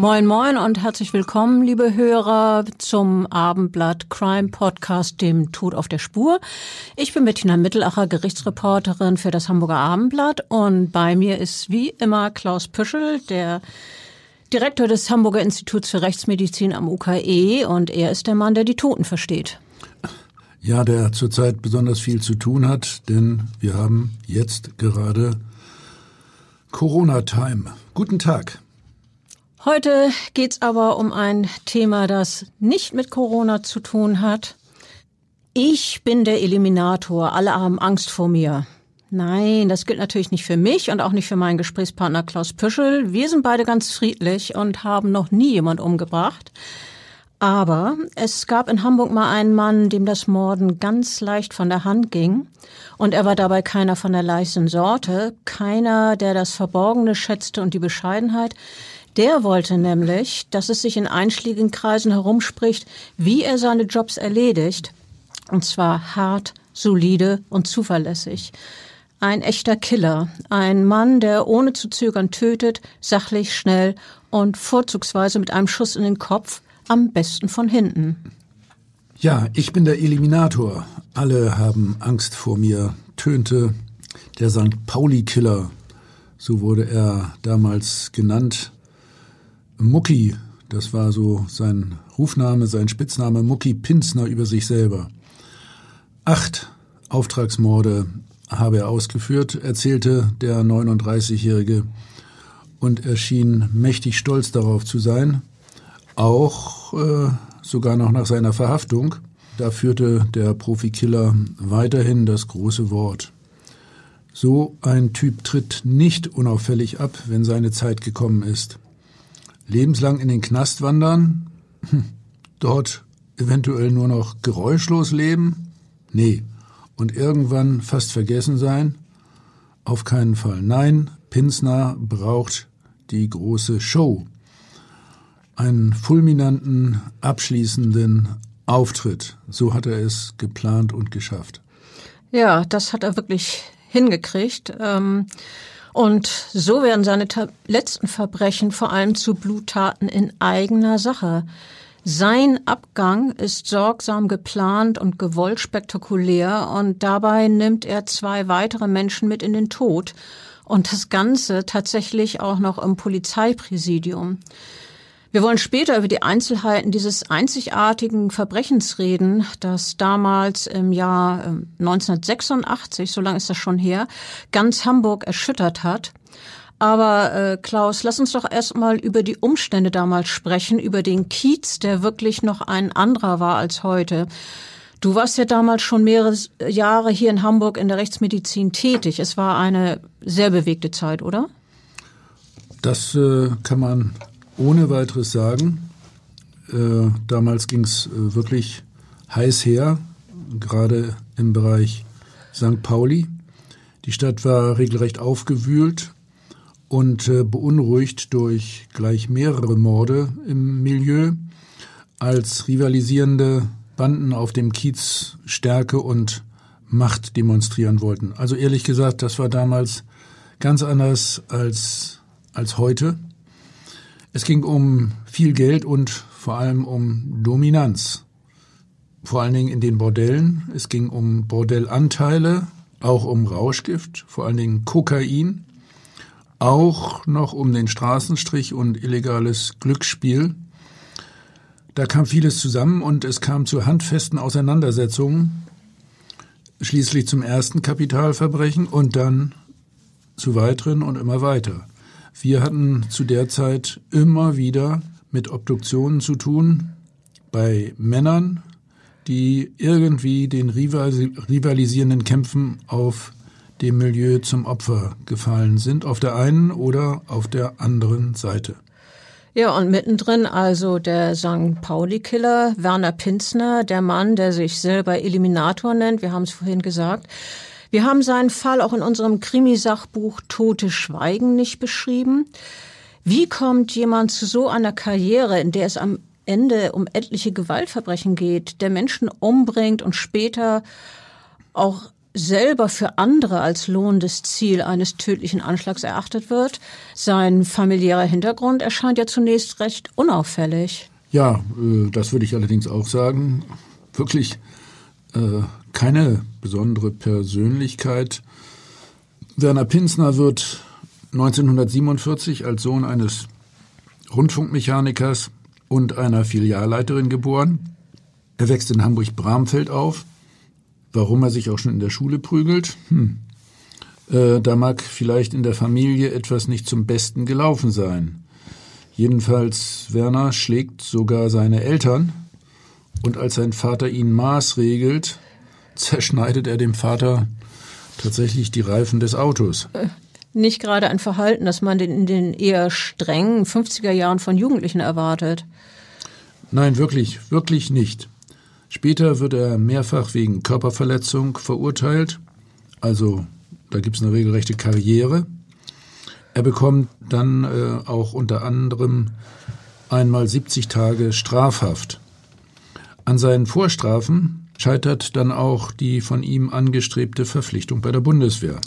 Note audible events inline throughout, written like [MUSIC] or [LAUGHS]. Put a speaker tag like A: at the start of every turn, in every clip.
A: Moin, moin und herzlich willkommen, liebe Hörer, zum Abendblatt Crime Podcast, dem Tod auf der Spur. Ich bin Bettina Mittelacher, Gerichtsreporterin für das Hamburger Abendblatt und bei mir ist wie immer Klaus Püschel, der Direktor des Hamburger Instituts für Rechtsmedizin am UKE und er ist der Mann, der die Toten versteht.
B: Ja, der zurzeit besonders viel zu tun hat, denn wir haben jetzt gerade Corona-Time. Guten Tag.
A: Heute geht's aber um ein Thema, das nicht mit Corona zu tun hat. Ich bin der Eliminator. Alle haben Angst vor mir. Nein, das gilt natürlich nicht für mich und auch nicht für meinen Gesprächspartner Klaus Püschel. Wir sind beide ganz friedlich und haben noch nie jemand umgebracht. Aber es gab in Hamburg mal einen Mann, dem das Morden ganz leicht von der Hand ging. Und er war dabei keiner von der leichten Sorte, keiner, der das Verborgene schätzte und die Bescheidenheit. Der wollte nämlich, dass es sich in einschlägigen Kreisen herumspricht, wie er seine Jobs erledigt. Und zwar hart, solide und zuverlässig. Ein echter Killer. Ein Mann, der ohne zu zögern tötet, sachlich, schnell und vorzugsweise mit einem Schuss in den Kopf, am besten von hinten.
B: Ja, ich bin der Eliminator. Alle haben Angst vor mir, tönte der St. Pauli-Killer. So wurde er damals genannt. Mucki, das war so sein Rufname, sein Spitzname, Mucki Pinsner über sich selber. Acht Auftragsmorde habe er ausgeführt, erzählte der 39-Jährige und erschien mächtig stolz darauf zu sein, auch äh, sogar noch nach seiner Verhaftung. Da führte der Profikiller weiterhin das große Wort. So ein Typ tritt nicht unauffällig ab, wenn seine Zeit gekommen ist lebenslang in den Knast wandern, hm. dort eventuell nur noch geräuschlos leben? Nee. Und irgendwann fast vergessen sein? Auf keinen Fall. Nein, Pinsner braucht die große Show. Einen fulminanten, abschließenden Auftritt. So hat er es geplant und geschafft.
A: Ja, das hat er wirklich hingekriegt. Ähm und so werden seine letzten Verbrechen vor allem zu Bluttaten in eigener Sache. Sein Abgang ist sorgsam geplant und gewollt spektakulär und dabei nimmt er zwei weitere Menschen mit in den Tod und das Ganze tatsächlich auch noch im Polizeipräsidium. Wir wollen später über die Einzelheiten dieses einzigartigen Verbrechens reden, das damals im Jahr 1986, ähm, so lange ist das schon her, ganz Hamburg erschüttert hat. Aber äh, Klaus, lass uns doch erstmal über die Umstände damals sprechen, über den Kiez, der wirklich noch ein anderer war als heute. Du warst ja damals schon mehrere Jahre hier in Hamburg in der Rechtsmedizin tätig. Es war eine sehr bewegte Zeit, oder?
B: Das äh, kann man ohne weiteres sagen. Äh, damals ging es äh, wirklich heiß her, gerade im Bereich St. Pauli. Die Stadt war regelrecht aufgewühlt und äh, beunruhigt durch gleich mehrere Morde im Milieu. Als rivalisierende Banden auf dem Kiez Stärke und Macht demonstrieren wollten. Also ehrlich gesagt, das war damals ganz anders als, als heute. Es ging um viel Geld und vor allem um Dominanz. Vor allen Dingen in den Bordellen. Es ging um Bordellanteile, auch um Rauschgift, vor allen Dingen Kokain, auch noch um den Straßenstrich und illegales Glücksspiel. Da kam vieles zusammen und es kam zu handfesten Auseinandersetzungen, schließlich zum ersten Kapitalverbrechen und dann zu weiteren und immer weiter. Wir hatten zu der Zeit immer wieder mit Obduktionen zu tun bei Männern, die irgendwie den rivalisierenden Kämpfen auf dem Milieu zum Opfer gefallen sind, auf der einen oder auf der anderen Seite.
A: Ja, und mittendrin also der St. Pauli-Killer Werner Pinzner, der Mann, der sich selber Eliminator nennt, wir haben es vorhin gesagt. Wir haben seinen Fall auch in unserem Krimisachbuch Tote Schweigen nicht beschrieben. Wie kommt jemand zu so einer Karriere, in der es am Ende um etliche Gewaltverbrechen geht, der Menschen umbringt und später auch selber für andere als lohnendes Ziel eines tödlichen Anschlags erachtet wird. Sein familiärer Hintergrund erscheint ja zunächst recht unauffällig.
B: Ja, äh, das würde ich allerdings auch sagen. Wirklich äh, keine besondere Persönlichkeit. Werner Pinsner wird 1947 als Sohn eines Rundfunkmechanikers und einer Filialleiterin geboren. Er wächst in Hamburg-Bramfeld auf Warum er sich auch schon in der Schule prügelt? Hm. Äh, da mag vielleicht in der Familie etwas nicht zum Besten gelaufen sein. Jedenfalls Werner schlägt sogar seine Eltern und als sein Vater ihn maßregelt, zerschneidet er dem Vater tatsächlich die Reifen des Autos. Äh,
A: nicht gerade ein Verhalten, das man in den eher strengen 50er Jahren von Jugendlichen erwartet.
B: Nein, wirklich, wirklich nicht. Später wird er mehrfach wegen Körperverletzung verurteilt. Also da gibt es eine regelrechte Karriere. Er bekommt dann äh, auch unter anderem einmal 70 Tage Strafhaft. An seinen Vorstrafen scheitert dann auch die von ihm angestrebte Verpflichtung bei der Bundeswehr.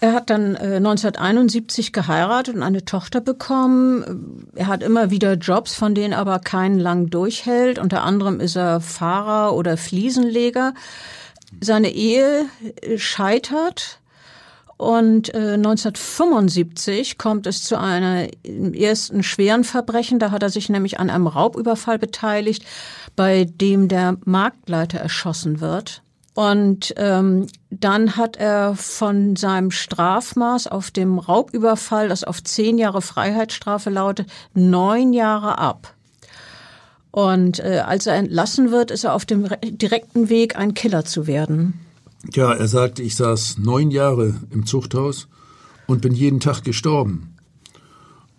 A: Er hat dann äh, 1971 geheiratet und eine Tochter bekommen. Er hat immer wieder Jobs, von denen aber keinen lang durchhält. Unter anderem ist er Fahrer oder Fliesenleger. Seine Ehe äh, scheitert. Und äh, 1975 kommt es zu einer ersten schweren Verbrechen. Da hat er sich nämlich an einem Raubüberfall beteiligt, bei dem der Marktleiter erschossen wird. Und ähm, dann hat er von seinem Strafmaß auf dem Raubüberfall, das auf zehn Jahre Freiheitsstrafe lautet, neun Jahre ab. Und äh, als er entlassen wird, ist er auf dem direkten Weg, ein Killer zu werden.
B: Ja, er sagte, ich saß neun Jahre im Zuchthaus und bin jeden Tag gestorben.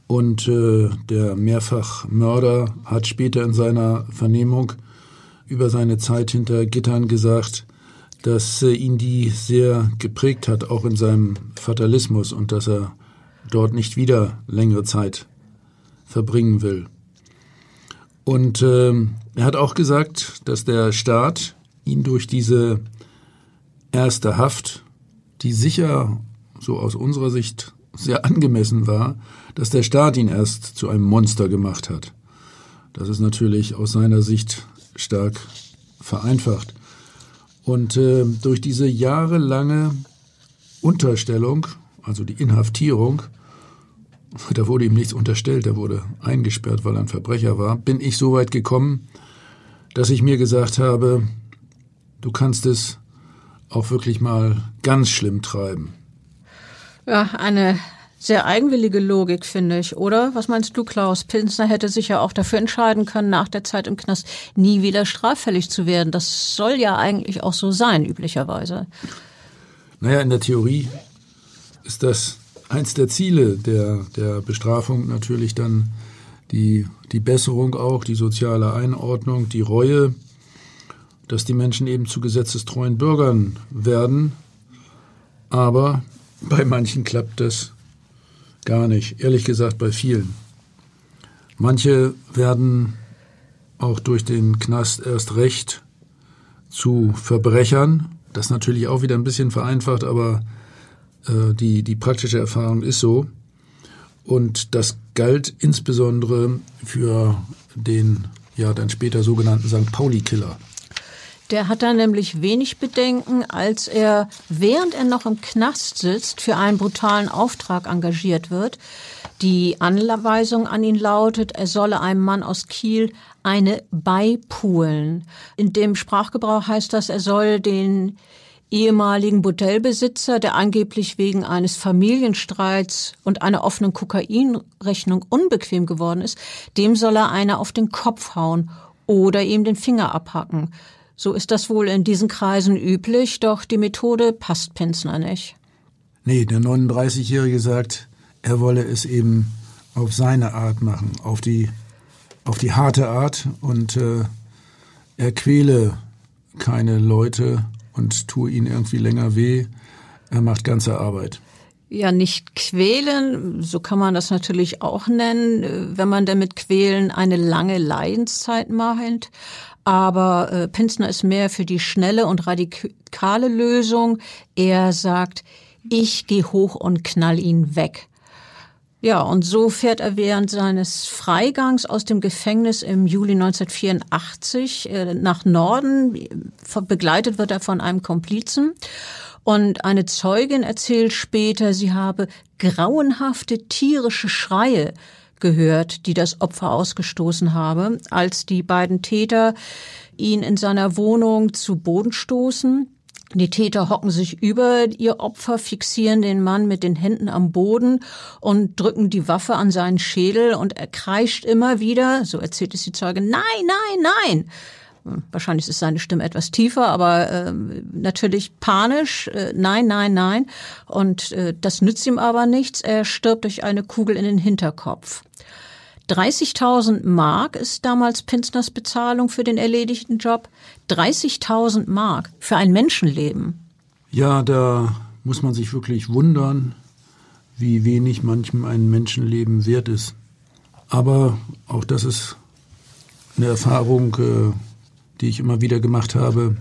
B: Und äh, der Mehrfachmörder hat später in seiner Vernehmung über seine Zeit hinter Gittern gesagt, dass äh, ihn die sehr geprägt hat, auch in seinem Fatalismus und dass er dort nicht wieder längere Zeit verbringen will. Und äh, er hat auch gesagt, dass der Staat ihn durch diese erste Haft, die sicher so aus unserer Sicht sehr angemessen war, dass der Staat ihn erst zu einem Monster gemacht hat. Das ist natürlich aus seiner Sicht stark vereinfacht. Und äh, durch diese jahrelange Unterstellung, also die Inhaftierung, [LAUGHS] da wurde ihm nichts unterstellt, er wurde eingesperrt, weil er ein Verbrecher war, bin ich so weit gekommen, dass ich mir gesagt habe, du kannst es auch wirklich mal ganz schlimm treiben.
A: Ja, eine sehr eigenwillige Logik, finde ich, oder? Was meinst du, Klaus? Pilsner hätte sich ja auch dafür entscheiden können, nach der Zeit im Knast nie wieder straffällig zu werden. Das soll ja eigentlich auch so sein, üblicherweise.
B: Naja, in der Theorie ist das eins der Ziele der, der Bestrafung natürlich dann die, die Besserung auch, die soziale Einordnung, die Reue, dass die Menschen eben zu gesetzestreuen Bürgern werden. Aber bei manchen klappt das Gar nicht. Ehrlich gesagt bei vielen. Manche werden auch durch den Knast erst recht zu Verbrechern. Das natürlich auch wieder ein bisschen vereinfacht, aber äh, die, die praktische Erfahrung ist so. Und das galt insbesondere für den ja dann später sogenannten St. Pauli-Killer.
A: Der hat da nämlich wenig Bedenken, als er, während er noch im Knast sitzt, für einen brutalen Auftrag engagiert wird. Die Anweisung an ihn lautet, er solle einem Mann aus Kiel eine beipulen. In dem Sprachgebrauch heißt das, er soll den ehemaligen Bordellbesitzer, der angeblich wegen eines Familienstreits und einer offenen Kokainrechnung unbequem geworden ist, dem soll er eine auf den Kopf hauen oder ihm den Finger abhacken. So ist das wohl in diesen Kreisen üblich, doch die Methode passt Pinsner nicht.
B: Nee, der 39-Jährige sagt, er wolle es eben auf seine Art machen, auf die, auf die harte Art und äh, er quäle keine Leute und tue ihnen irgendwie länger weh. Er macht ganze Arbeit
A: ja nicht quälen, so kann man das natürlich auch nennen, wenn man damit quälen eine lange Leidenszeit meint. Aber äh, Pinsner ist mehr für die schnelle und radikale Lösung. Er sagt, ich gehe hoch und knall ihn weg. Ja, und so fährt er während seines Freigangs aus dem Gefängnis im Juli 1984 äh, nach Norden. Begleitet wird er von einem Komplizen. Und eine Zeugin erzählt später, sie habe grauenhafte tierische Schreie gehört, die das Opfer ausgestoßen habe, als die beiden Täter ihn in seiner Wohnung zu Boden stoßen. Die Täter hocken sich über ihr Opfer, fixieren den Mann mit den Händen am Boden und drücken die Waffe an seinen Schädel und er kreischt immer wieder, so erzählt es die Zeuge, nein, nein, nein. Wahrscheinlich ist seine Stimme etwas tiefer, aber äh, natürlich panisch. Äh, nein, nein, nein. Und äh, das nützt ihm aber nichts. Er stirbt durch eine Kugel in den Hinterkopf. 30.000 Mark ist damals Pinsners Bezahlung für den erledigten Job. 30.000 Mark für ein Menschenleben.
B: Ja, da muss man sich wirklich wundern, wie wenig manchem ein Menschenleben wert ist. Aber auch das ist eine Erfahrung, äh, die ich immer wieder gemacht habe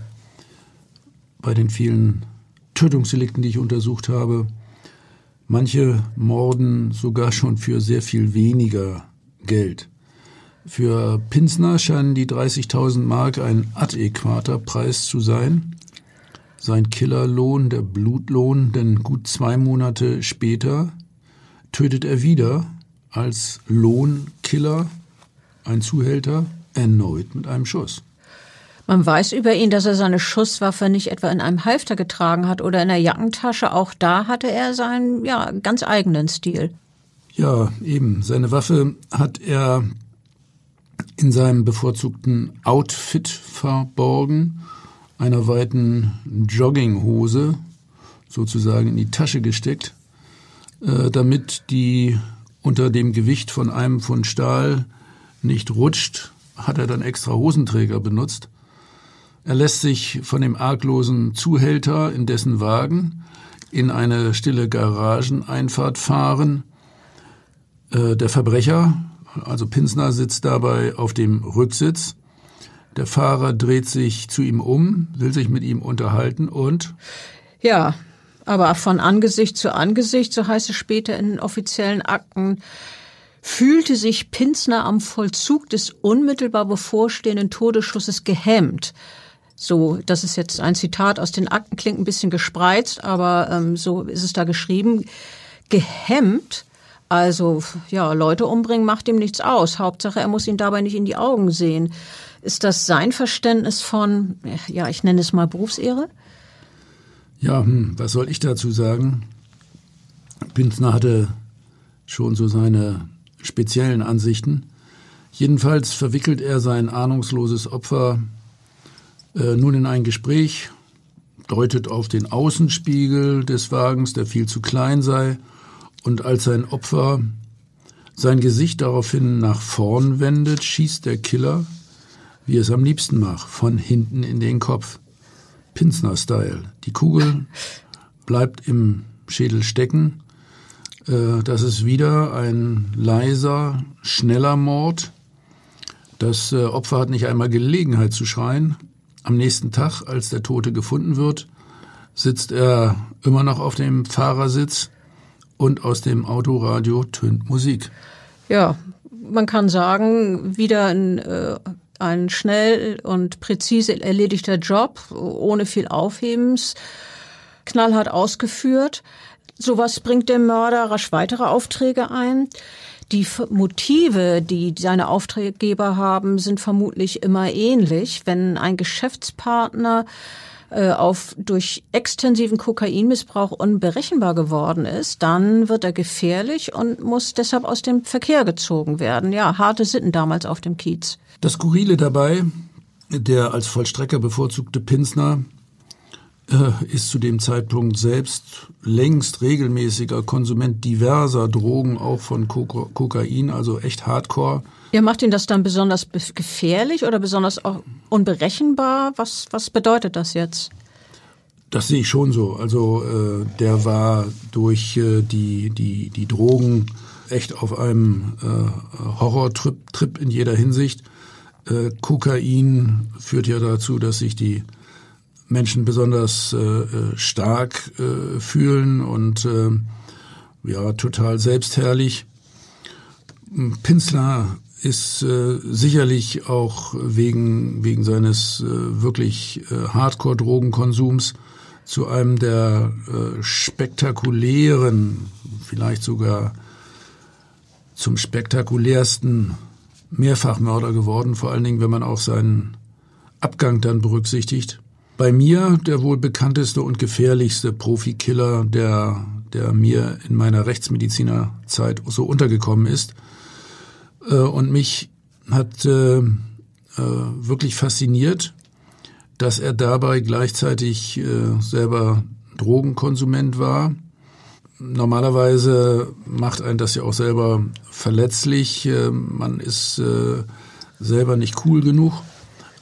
B: bei den vielen Tötungsdelikten, die ich untersucht habe. Manche morden sogar schon für sehr viel weniger Geld. Für Pinsner scheinen die 30.000 Mark ein adäquater Preis zu sein. Sein Killerlohn, der Blutlohn, denn gut zwei Monate später tötet er wieder als Lohnkiller ein Zuhälter erneut mit einem Schuss.
A: Man weiß über ihn, dass er seine Schusswaffe nicht etwa in einem Halfter getragen hat oder in der Jackentasche. Auch da hatte er seinen ja, ganz eigenen Stil.
B: Ja, eben. Seine Waffe hat er in seinem bevorzugten Outfit verborgen, einer weiten Jogginghose sozusagen in die Tasche gesteckt, äh, damit die unter dem Gewicht von einem Pfund Stahl nicht rutscht, hat er dann extra Hosenträger benutzt. Er lässt sich von dem arglosen Zuhälter in dessen Wagen in eine stille Garageneinfahrt fahren, äh, der Verbrecher, also Pinsner, sitzt dabei auf dem Rücksitz. Der Fahrer dreht sich zu ihm um, will sich mit ihm unterhalten und
A: ja, aber von Angesicht zu Angesicht, so heißt es später in den offiziellen Akten, fühlte sich Pinsner am Vollzug des unmittelbar bevorstehenden Todesschusses gehemmt. So, das ist jetzt ein Zitat aus den Akten, klingt ein bisschen gespreizt, aber ähm, so ist es da geschrieben. Gehemmt also ja, Leute umbringen macht ihm nichts aus. Hauptsache, er muss ihn dabei nicht in die Augen sehen. Ist das sein Verständnis von, ja, ich nenne es mal Berufsehre?
B: Ja, hm, was soll ich dazu sagen? Pinsner hatte schon so seine speziellen Ansichten. Jedenfalls verwickelt er sein ahnungsloses Opfer äh, nun in ein Gespräch, deutet auf den Außenspiegel des Wagens, der viel zu klein sei, und als sein Opfer sein Gesicht daraufhin nach vorn wendet, schießt der Killer, wie er es am liebsten macht, von hinten in den Kopf. Pinsner-Style. Die Kugel [LAUGHS] bleibt im Schädel stecken. Äh, das ist wieder ein leiser, schneller Mord. Das äh, Opfer hat nicht einmal Gelegenheit zu schreien. Am nächsten Tag, als der Tote gefunden wird, sitzt er immer noch auf dem Fahrersitz und aus dem Autoradio tönt Musik.
A: Ja, man kann sagen, wieder ein, äh, ein schnell und präzise erledigter Job, ohne viel Aufhebens, knallhart ausgeführt. Sowas bringt dem Mörder rasch weitere Aufträge ein. Die Motive, die seine Auftraggeber haben, sind vermutlich immer ähnlich. Wenn ein Geschäftspartner äh, auf durch extensiven Kokainmissbrauch unberechenbar geworden ist, dann wird er gefährlich und muss deshalb aus dem Verkehr gezogen werden. Ja, harte Sitten damals auf dem Kiez.
B: Das Skurrile dabei, der als Vollstrecker bevorzugte Pinsner ist zu dem Zeitpunkt selbst längst regelmäßiger Konsument diverser Drogen, auch von Kokain, also echt Hardcore.
A: Ja, macht ihn das dann besonders gefährlich oder besonders auch unberechenbar? Was, was bedeutet das jetzt?
B: Das sehe ich schon so. Also äh, der war durch äh, die, die, die Drogen echt auf einem äh, Horrortrip Trip in jeder Hinsicht. Äh, Kokain führt ja dazu, dass sich die Menschen besonders äh, äh, stark äh, fühlen und äh, ja total selbstherrlich. Pinsler ist äh, sicherlich auch wegen wegen seines äh, wirklich äh, Hardcore-Drogenkonsums zu einem der äh, spektakulären, vielleicht sogar zum spektakulärsten Mehrfachmörder geworden. Vor allen Dingen, wenn man auch seinen Abgang dann berücksichtigt. Bei mir der wohl bekannteste und gefährlichste Profikiller, der, der mir in meiner Rechtsmedizinerzeit so untergekommen ist. Äh, und mich hat äh, äh, wirklich fasziniert, dass er dabei gleichzeitig selber Drogenkonsument war. Normalerweise macht einen das ja auch selber verletzlich. Man ist selber nicht cool genug.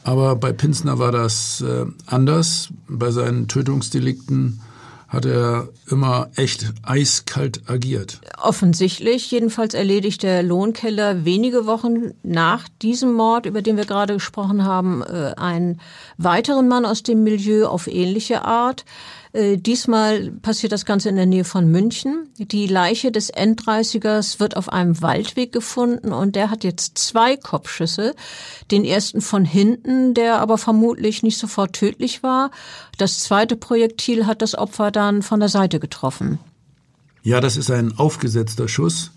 B: Aber bei Pinsner war das äh, anders. Bei seinen Tötungsdelikten hat er immer echt eiskalt agiert.
A: Offensichtlich, jedenfalls erledigt der Lohnkeller wenige Wochen nach diesem Mord, über den wir gerade gesprochen haben, äh, einen weiteren Mann aus dem Milieu auf ähnliche Art. Äh, diesmal passiert das Ganze in der Nähe von München. Die Leiche des Enddreißigers wird auf einem Waldweg gefunden und der hat jetzt zwei Kopfschüsse. Den ersten von hinten, der aber vermutlich nicht sofort tödlich war. Das zweite Projektil hat das Opfer dann von der Seite getroffen.
B: Ja, das ist ein aufgesetzter Schuss,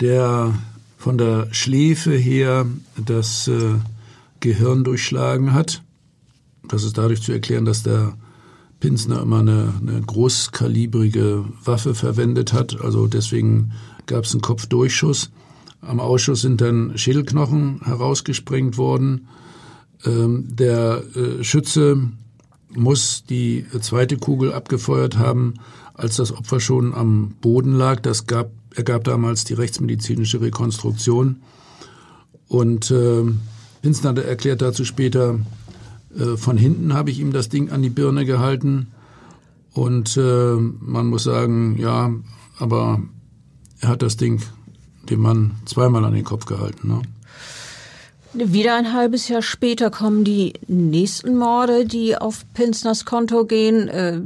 B: der von der Schläfe her das äh, Gehirn durchschlagen hat. Das ist dadurch zu erklären, dass der Pinsner immer eine, eine großkalibrige Waffe verwendet hat. Also deswegen gab es einen Kopfdurchschuss. Am Ausschuss sind dann Schädelknochen herausgesprengt worden. Ähm, der äh, Schütze muss die zweite Kugel abgefeuert haben, als das Opfer schon am Boden lag. Das gab, ergab damals die rechtsmedizinische Rekonstruktion. Und äh, Pinsner erklärt dazu später, von hinten habe ich ihm das Ding an die Birne gehalten und äh, man muss sagen, ja, aber er hat das Ding dem Mann zweimal an den Kopf gehalten. Ne?
A: Wieder ein halbes Jahr später kommen die nächsten Morde, die auf Pinsners Konto gehen. Äh,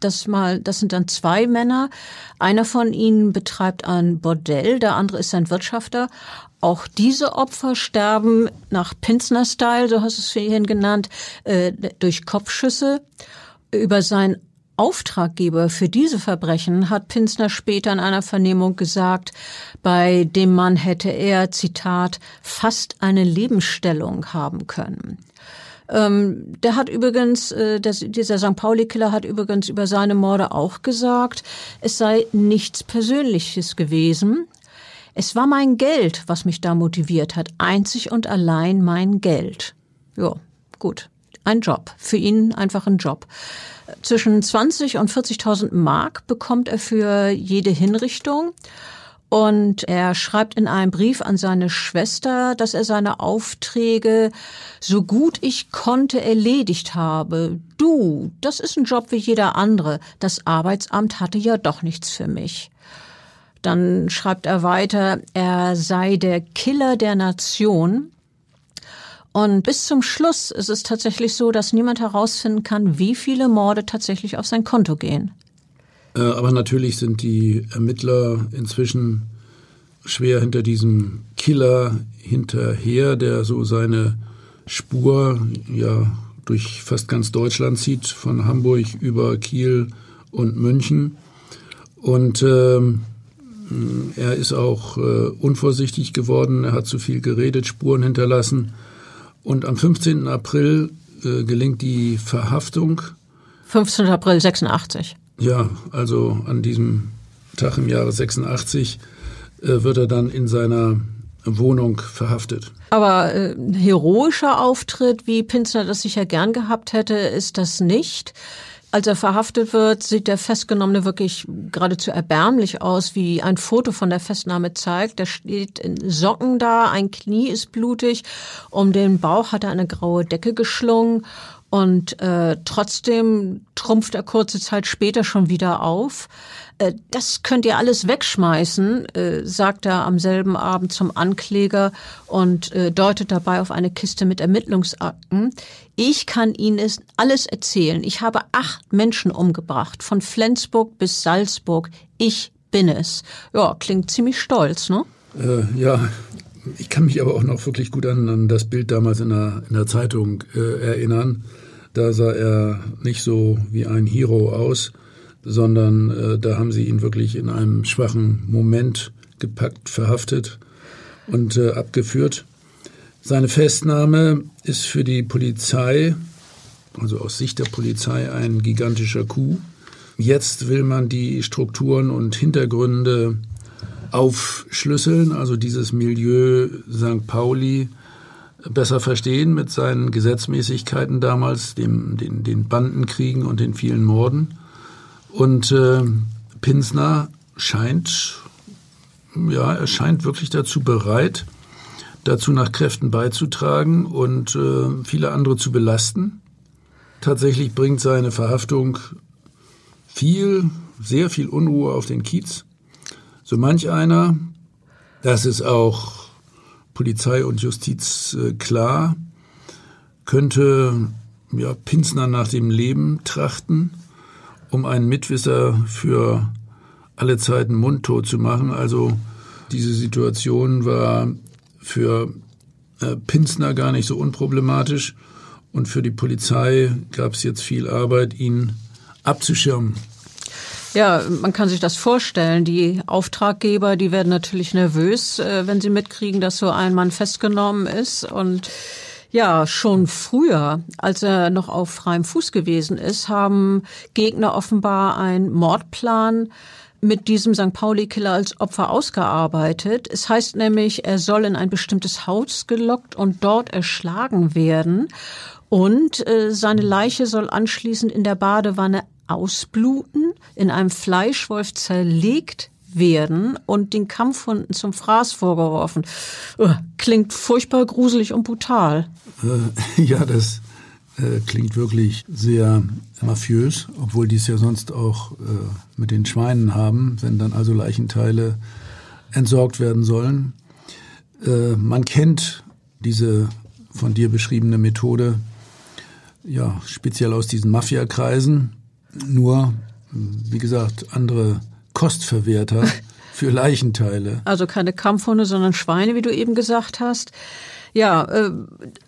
A: das mal, das sind dann zwei Männer. Einer von ihnen betreibt ein Bordell, der andere ist ein Wirtschafter. Auch diese Opfer sterben nach Pinsner-Style, so hast du es vorhin genannt, äh, durch Kopfschüsse. Über sein Auftraggeber für diese Verbrechen hat Pinsner später in einer Vernehmung gesagt, bei dem Mann hätte er, Zitat, fast eine Lebensstellung haben können. Ähm, der hat übrigens, äh, dieser St. Pauli-Killer hat übrigens über seine Morde auch gesagt, es sei nichts Persönliches gewesen. Es war mein Geld, was mich da motiviert hat, einzig und allein mein Geld. Ja, gut. Ein Job. Für ihn einfach ein Job. Zwischen 20 und 40.000 Mark bekommt er für jede Hinrichtung. Und er schreibt in einem Brief an seine Schwester, dass er seine Aufträge so gut ich konnte erledigt habe. Du, das ist ein Job wie jeder andere. Das Arbeitsamt hatte ja doch nichts für mich. Dann schreibt er weiter, er sei der Killer der Nation Und bis zum Schluss ist es tatsächlich so, dass niemand herausfinden kann, wie viele Morde tatsächlich auf sein Konto gehen.
B: Äh, aber natürlich sind die Ermittler inzwischen schwer hinter diesem Killer hinterher, der so seine Spur ja durch fast ganz Deutschland zieht, von Hamburg über Kiel und München. Und ähm, er ist auch äh, unvorsichtig geworden, er hat zu viel geredet, Spuren hinterlassen. Und am 15. April äh, gelingt die Verhaftung.
A: 15. April 86.
B: Ja, also an diesem Tag im Jahre 86 äh, wird er dann in seiner Wohnung verhaftet.
A: Aber äh, heroischer Auftritt, wie Pinsner das sicher gern gehabt hätte, ist das nicht. Als er verhaftet wird, sieht der Festgenommene wirklich geradezu erbärmlich aus, wie ein Foto von der Festnahme zeigt. Der steht in Socken da, ein Knie ist blutig, um den Bauch hat er eine graue Decke geschlungen und äh, trotzdem trumpft er kurze Zeit später schon wieder auf. Äh, das könnt ihr alles wegschmeißen, äh, sagt er am selben Abend zum Ankläger und äh, deutet dabei auf eine Kiste mit Ermittlungsakten. Ich kann Ihnen es alles erzählen. Ich habe acht Menschen umgebracht, von Flensburg bis Salzburg. Ich bin es. Ja, klingt ziemlich stolz, ne?
B: Äh, ja, ich kann mich aber auch noch wirklich gut an, an das Bild damals in der, in der Zeitung äh, erinnern. Da sah er nicht so wie ein Hero aus, sondern äh, da haben sie ihn wirklich in einem schwachen Moment gepackt, verhaftet und äh, abgeführt. Seine Festnahme ist für die Polizei, also aus Sicht der Polizei, ein gigantischer Coup. Jetzt will man die Strukturen und Hintergründe aufschlüsseln, also dieses Milieu St. Pauli besser verstehen mit seinen Gesetzmäßigkeiten damals, dem, den, den Bandenkriegen und den vielen Morden. Und äh, Pinsner scheint, ja, er scheint wirklich dazu bereit, dazu nach Kräften beizutragen und äh, viele andere zu belasten. Tatsächlich bringt seine Verhaftung viel, sehr viel Unruhe auf den Kiez. So manch einer, das ist auch Polizei und Justiz äh, klar, könnte ja, Pinsner nach dem Leben trachten um einen Mitwisser für alle Zeiten mundtot zu machen. Also diese Situation war für äh, Pinsner gar nicht so unproblematisch und für die Polizei gab es jetzt viel Arbeit, ihn abzuschirmen.
A: Ja, man kann sich das vorstellen. Die Auftraggeber, die werden natürlich nervös, äh, wenn sie mitkriegen, dass so ein Mann festgenommen ist und ja, schon früher, als er noch auf freiem Fuß gewesen ist, haben Gegner offenbar einen Mordplan mit diesem St. Pauli-Killer als Opfer ausgearbeitet. Es heißt nämlich, er soll in ein bestimmtes Haus gelockt und dort erschlagen werden. Und äh, seine Leiche soll anschließend in der Badewanne ausbluten, in einem Fleischwolf zerlegt werden und den Kampfhunden zum Fraß vorgeworfen. Klingt furchtbar gruselig und brutal.
B: Äh, [LAUGHS] ja, das äh, klingt wirklich sehr mafiös, obwohl die es ja sonst auch äh, mit den Schweinen haben, wenn dann also Leichenteile entsorgt werden sollen. Äh, man kennt diese von dir beschriebene Methode ja speziell aus diesen Mafiakreisen. Nur, wie gesagt, andere Kostverwerter für Leichenteile.
A: Also keine Kampfhunde, sondern Schweine, wie du eben gesagt hast. Ja, äh,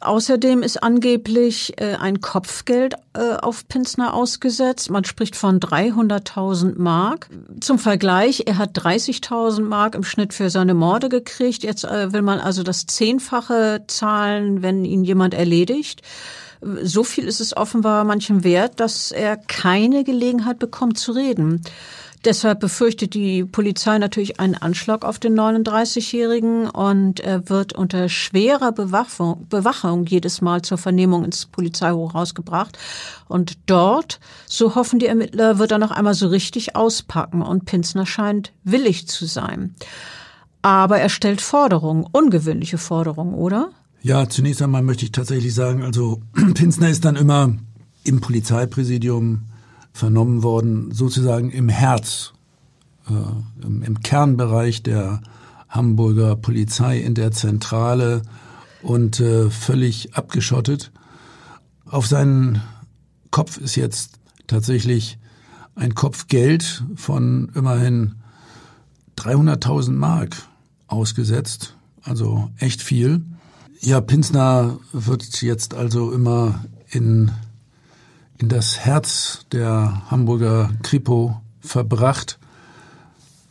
A: außerdem ist angeblich äh, ein Kopfgeld äh, auf Pinsner ausgesetzt. Man spricht von 300.000 Mark. Zum Vergleich, er hat 30.000 Mark im Schnitt für seine Morde gekriegt. Jetzt äh, will man also das Zehnfache zahlen, wenn ihn jemand erledigt. So viel ist es offenbar manchem wert, dass er keine Gelegenheit bekommt zu reden. Deshalb befürchtet die Polizei natürlich einen Anschlag auf den 39-Jährigen und er wird unter schwerer Bewachung, Bewachung jedes Mal zur Vernehmung ins Polizeihochhaus gebracht. Und dort, so hoffen die Ermittler, wird er noch einmal so richtig auspacken und Pinsner scheint willig zu sein. Aber er stellt Forderungen, ungewöhnliche Forderungen, oder?
B: Ja, zunächst einmal möchte ich tatsächlich sagen, also [CLEARS THROAT] Pinsner ist dann immer im Polizeipräsidium vernommen worden, sozusagen im Herz, äh, im, im Kernbereich der Hamburger Polizei in der Zentrale und äh, völlig abgeschottet. Auf seinen Kopf ist jetzt tatsächlich ein Kopf Geld von immerhin 300.000 Mark ausgesetzt, also echt viel. Ja, Pinsner wird jetzt also immer in, in das Herz der Hamburger Kripo verbracht.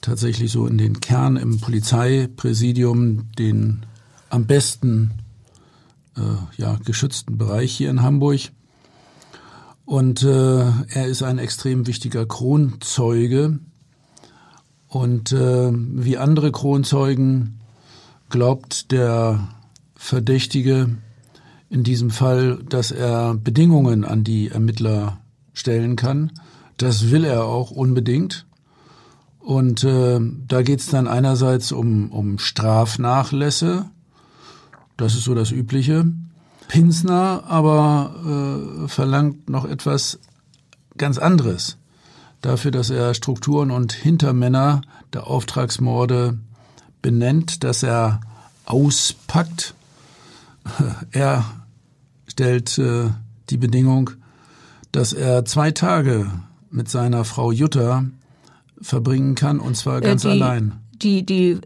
B: Tatsächlich so in den Kern im Polizeipräsidium, den am besten äh, ja, geschützten Bereich hier in Hamburg. Und äh, er ist ein extrem wichtiger Kronzeuge. Und äh, wie andere Kronzeugen glaubt der Verdächtige in diesem Fall, dass er Bedingungen an die Ermittler stellen kann. Das will er auch unbedingt. Und äh, da geht es dann einerseits um, um Strafnachlässe, das ist so das Übliche. Pinsner aber äh, verlangt noch etwas ganz anderes. Dafür, dass er Strukturen und Hintermänner der Auftragsmorde benennt, dass er auspackt. [LAUGHS] Er stellt äh, die Bedingung, dass er zwei Tage mit seiner Frau Jutta verbringen kann, und zwar äh, ganz
A: äh,
B: die, allein.
A: Die, die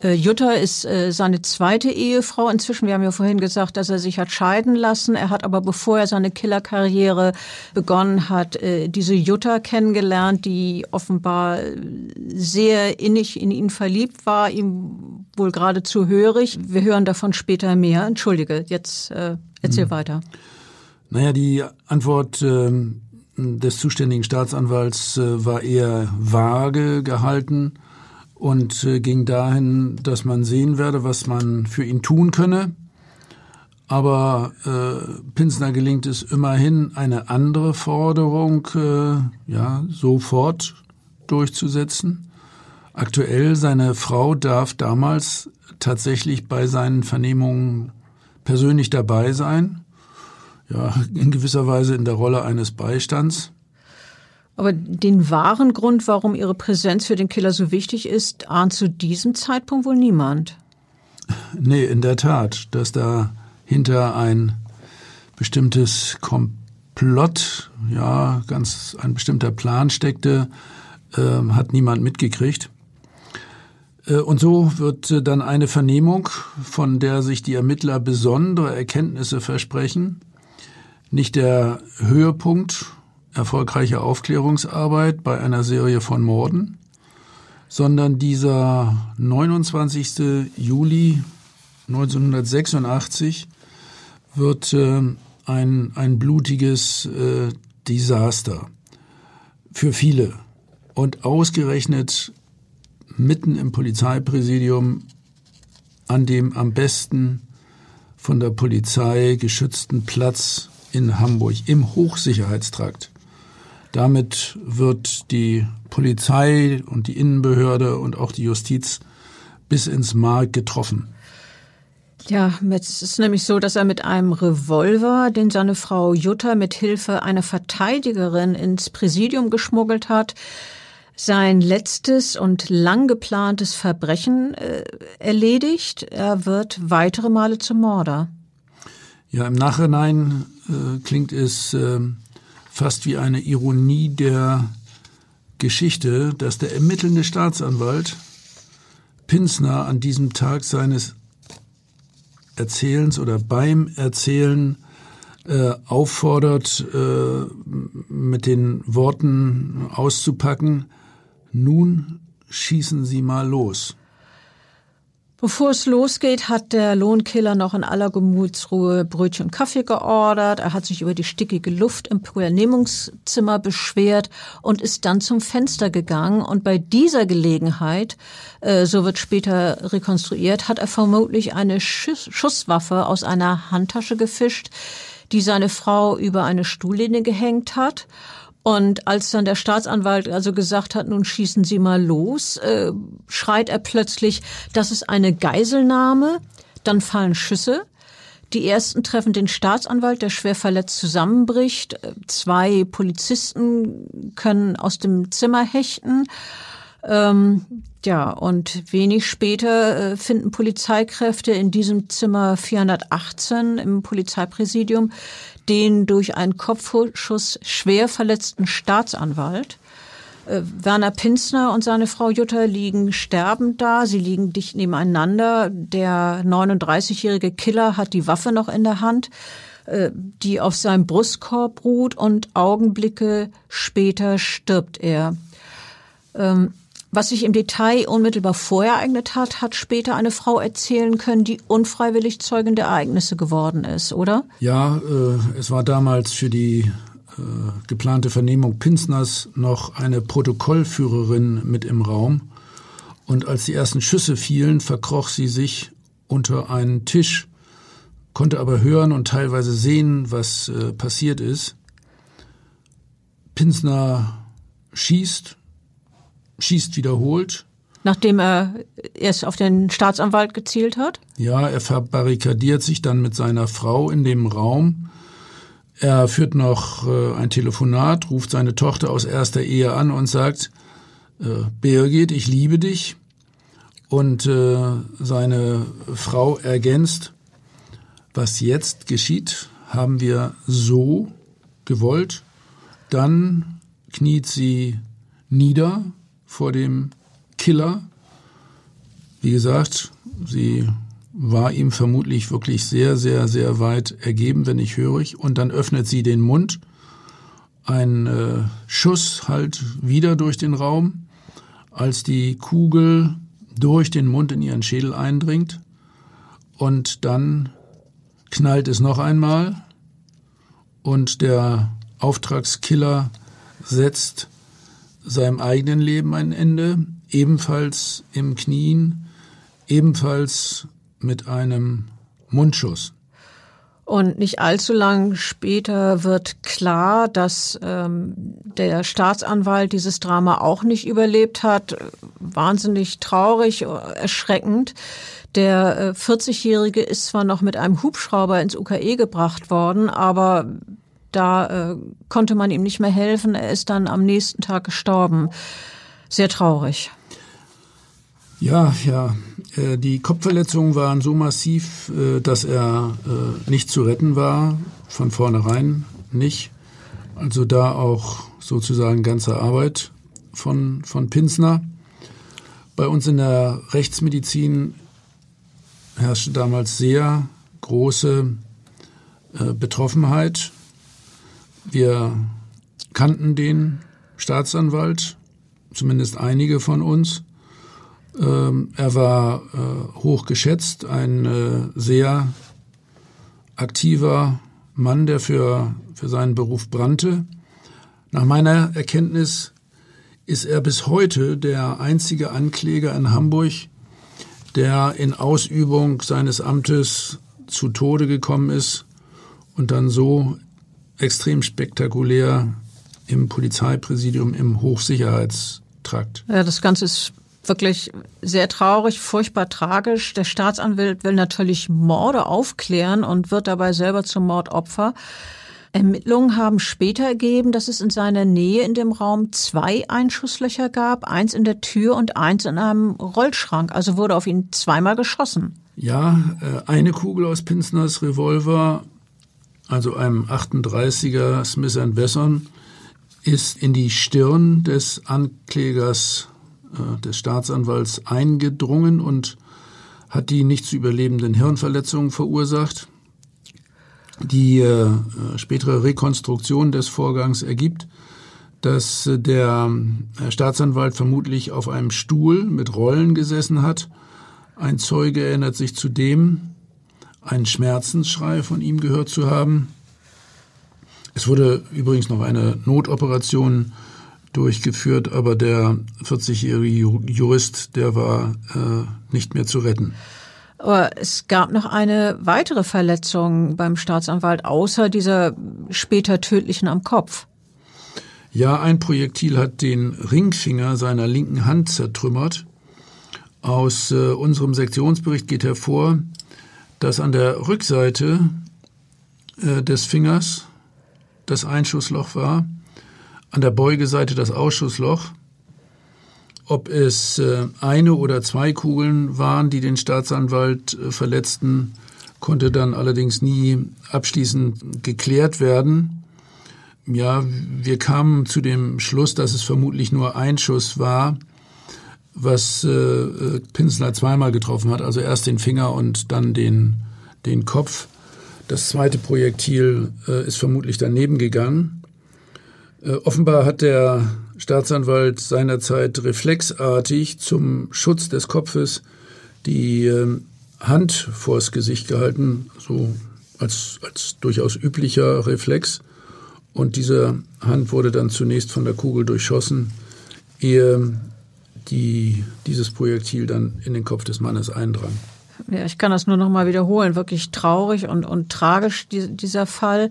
A: äh, Jutta ist äh, seine zweite Ehefrau. Inzwischen, wir haben ja vorhin gesagt, dass er sich hat scheiden lassen. Er hat aber, bevor er seine Killerkarriere begonnen hat, äh, diese Jutta kennengelernt, die offenbar sehr innig in ihn verliebt war, ihm wohl geradezu hörig. Wir hören davon später mehr. Entschuldige, jetzt äh, erzähl hm. weiter.
B: Naja, die Antwort äh, des zuständigen Staatsanwalts äh, war eher vage gehalten und äh, ging dahin, dass man sehen werde, was man für ihn tun könne. Aber äh, Pinsner gelingt es immerhin, eine andere Forderung äh, ja, sofort durchzusetzen. Aktuell, seine Frau darf damals tatsächlich bei seinen Vernehmungen persönlich dabei sein. Ja, in gewisser Weise in der Rolle eines Beistands.
A: Aber den wahren Grund, warum ihre Präsenz für den Killer so wichtig ist, ahnt zu diesem Zeitpunkt wohl niemand.
B: Nee, in der Tat, dass da hinter ein bestimmtes Komplott, ja, ganz ein bestimmter Plan steckte, äh, hat niemand mitgekriegt. Äh, und so wird äh, dann eine Vernehmung, von der sich die Ermittler besondere Erkenntnisse versprechen, nicht der Höhepunkt erfolgreiche Aufklärungsarbeit bei einer Serie von Morden, sondern dieser 29. Juli 1986 wird äh, ein, ein blutiges Desaster für viele. Und ausgerechnet mitten im Polizeipräsidium an dem am besten von der Polizei geschützten Platz in Hamburg im Hochsicherheitstrakt. Damit wird die Polizei und die Innenbehörde und auch die Justiz bis ins Mark getroffen.
A: Ja, es ist nämlich so, dass er mit einem Revolver, den seine Frau Jutta mit Hilfe einer Verteidigerin ins Präsidium geschmuggelt hat, sein letztes und lang geplantes Verbrechen äh, erledigt. Er wird weitere Male zum Mörder.
B: Ja, im Nachhinein äh, klingt es äh, fast wie eine Ironie der Geschichte, dass der ermittelnde Staatsanwalt Pinsner an diesem Tag seines Erzählens oder beim Erzählen äh, auffordert, äh, mit den Worten auszupacken, nun schießen Sie mal los.
A: Bevor es losgeht, hat der Lohnkiller noch in aller Gemütsruhe Brötchen und Kaffee geordert. Er hat sich über die stickige Luft im Vernehmungszimmer beschwert und ist dann zum Fenster gegangen. Und bei dieser Gelegenheit, äh, so wird später rekonstruiert, hat er vermutlich eine Schuss Schusswaffe aus einer Handtasche gefischt, die seine Frau über eine Stuhllehne gehängt hat. Und als dann der Staatsanwalt also gesagt hat, nun schießen Sie mal los, äh, schreit er plötzlich, das ist eine Geiselnahme. Dann fallen Schüsse. Die ersten treffen den Staatsanwalt, der schwer verletzt zusammenbricht. Zwei Polizisten können aus dem Zimmer hechten. Ähm, ja, und wenig später äh, finden Polizeikräfte in diesem Zimmer 418 im Polizeipräsidium den durch einen Kopfschuss schwer verletzten Staatsanwalt. Äh, Werner Pinsner und seine Frau Jutta liegen sterbend da. Sie liegen dicht nebeneinander. Der 39-jährige Killer hat die Waffe noch in der Hand, äh, die auf seinem Brustkorb ruht und Augenblicke später stirbt er. Ähm, was sich im Detail unmittelbar vorereignet hat, hat später eine Frau erzählen können, die unfreiwillig Zeugin der Ereignisse geworden ist, oder?
B: Ja, äh, es war damals für die äh, geplante Vernehmung Pinsners noch eine Protokollführerin mit im Raum. Und als die ersten Schüsse fielen, verkroch sie sich unter einen Tisch, konnte aber hören und teilweise sehen, was äh, passiert ist. Pinsner schießt schießt wiederholt.
A: Nachdem er erst auf den Staatsanwalt gezielt hat?
B: Ja, er verbarrikadiert sich dann mit seiner Frau in dem Raum. Er führt noch äh, ein Telefonat, ruft seine Tochter aus erster Ehe an und sagt, äh, Birgit, ich liebe dich. Und äh, seine Frau ergänzt, was jetzt geschieht, haben wir so gewollt. Dann kniet sie nieder, vor dem Killer. Wie gesagt, sie war ihm vermutlich wirklich sehr, sehr, sehr weit ergeben, wenn nicht hörig. Und dann öffnet sie den Mund. Ein äh, Schuss halt wieder durch den Raum, als die Kugel durch den Mund in ihren Schädel eindringt. Und dann knallt es noch einmal und der Auftragskiller setzt seinem eigenen Leben ein Ende, ebenfalls im Knien, ebenfalls mit einem Mundschuss.
A: Und nicht allzu lang später wird klar, dass ähm, der Staatsanwalt dieses Drama auch nicht überlebt hat. Wahnsinnig traurig, erschreckend. Der äh, 40-Jährige ist zwar noch mit einem Hubschrauber ins UKE gebracht worden, aber da äh, konnte man ihm nicht mehr helfen. Er ist dann am nächsten Tag gestorben. Sehr traurig.
B: Ja, ja. Äh, die Kopfverletzungen waren so massiv, äh, dass er äh, nicht zu retten war. Von vornherein nicht. Also da auch sozusagen ganze Arbeit von, von Pinsner. Bei uns in der Rechtsmedizin herrschte damals sehr große Betroffenheit wir kannten den Staatsanwalt, zumindest einige von uns. Ähm, er war äh, hoch geschätzt, ein äh, sehr aktiver Mann, der für, für seinen Beruf brannte. Nach meiner Erkenntnis ist er bis heute der einzige Ankläger in Hamburg, der in Ausübung seines Amtes zu Tode gekommen ist und dann so extrem spektakulär im Polizeipräsidium im Hochsicherheitstrakt.
A: Ja, das Ganze ist wirklich sehr traurig, furchtbar tragisch. Der Staatsanwalt will natürlich Morde aufklären und wird dabei selber zum Mordopfer. Ermittlungen haben später ergeben, dass es in seiner Nähe in dem Raum zwei Einschusslöcher gab, eins in der Tür und eins in einem Rollschrank. Also wurde auf ihn zweimal geschossen.
B: Ja, äh, eine Kugel aus Pinsners Revolver also einem 38er Smith Wesson, ist in die Stirn des Anklägers, äh, des Staatsanwalts eingedrungen und hat die nicht zu überlebenden Hirnverletzungen verursacht. Die äh, spätere Rekonstruktion des Vorgangs ergibt, dass äh, der äh, Staatsanwalt vermutlich auf einem Stuhl mit Rollen gesessen hat. Ein Zeuge erinnert sich zudem, einen Schmerzensschrei von ihm gehört zu haben. Es wurde übrigens noch eine Notoperation durchgeführt, aber der 40-jährige Jurist, der war äh, nicht mehr zu retten.
A: Aber es gab noch eine weitere Verletzung beim Staatsanwalt, außer dieser später tödlichen am Kopf.
B: Ja, ein Projektil hat den Ringfinger seiner linken Hand zertrümmert. Aus äh, unserem Sektionsbericht geht hervor, dass an der Rückseite äh, des Fingers das Einschussloch war, an der Beugeseite das Ausschussloch ob es äh, eine oder zwei Kugeln waren, die den Staatsanwalt äh, verletzten, konnte dann allerdings nie abschließend geklärt werden. Ja, wir kamen zu dem Schluss, dass es vermutlich nur ein Schuss war, was äh, Pinsler zweimal getroffen hat, also erst den Finger und dann den, den Kopf. Das zweite Projektil äh, ist vermutlich daneben gegangen. Äh, offenbar hat der Staatsanwalt seinerzeit reflexartig zum Schutz des Kopfes die äh, Hand vors Gesicht gehalten, so als, als durchaus üblicher Reflex. Und diese Hand wurde dann zunächst von der Kugel durchschossen, ehe die, dieses Projektil dann in den Kopf des Mannes eindrang.
A: Ja, ich kann das nur noch mal wiederholen. Wirklich traurig und, und tragisch, die, dieser Fall.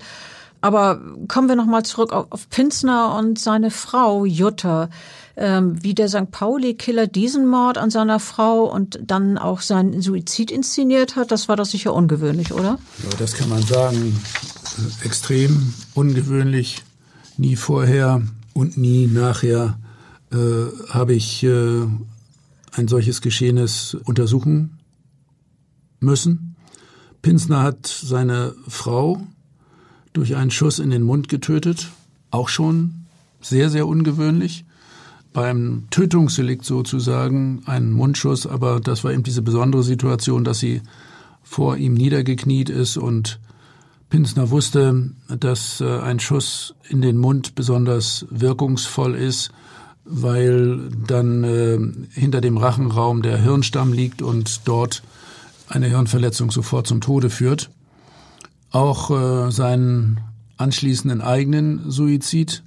A: Aber kommen wir noch mal zurück auf, auf Pinsner und seine Frau Jutta. Ähm, wie der St. Pauli-Killer diesen Mord an seiner Frau und dann auch seinen Suizid inszeniert hat, das war doch sicher ungewöhnlich, oder?
B: Ja, das kann man sagen. Extrem ungewöhnlich. Nie vorher und nie nachher äh, habe ich äh, ein solches Geschehnis untersuchen müssen. Pinsner hat seine Frau durch einen Schuss in den Mund getötet. Auch schon sehr, sehr ungewöhnlich. Beim Tötungsdelikt sozusagen ein Mundschuss, aber das war eben diese besondere Situation, dass sie vor ihm niedergekniet ist und Pinsner wusste, dass äh, ein Schuss in den Mund besonders wirkungsvoll ist, weil dann äh, hinter dem Rachenraum der Hirnstamm liegt und dort eine Hirnverletzung sofort zum Tode führt. Auch äh, seinen anschließenden eigenen Suizid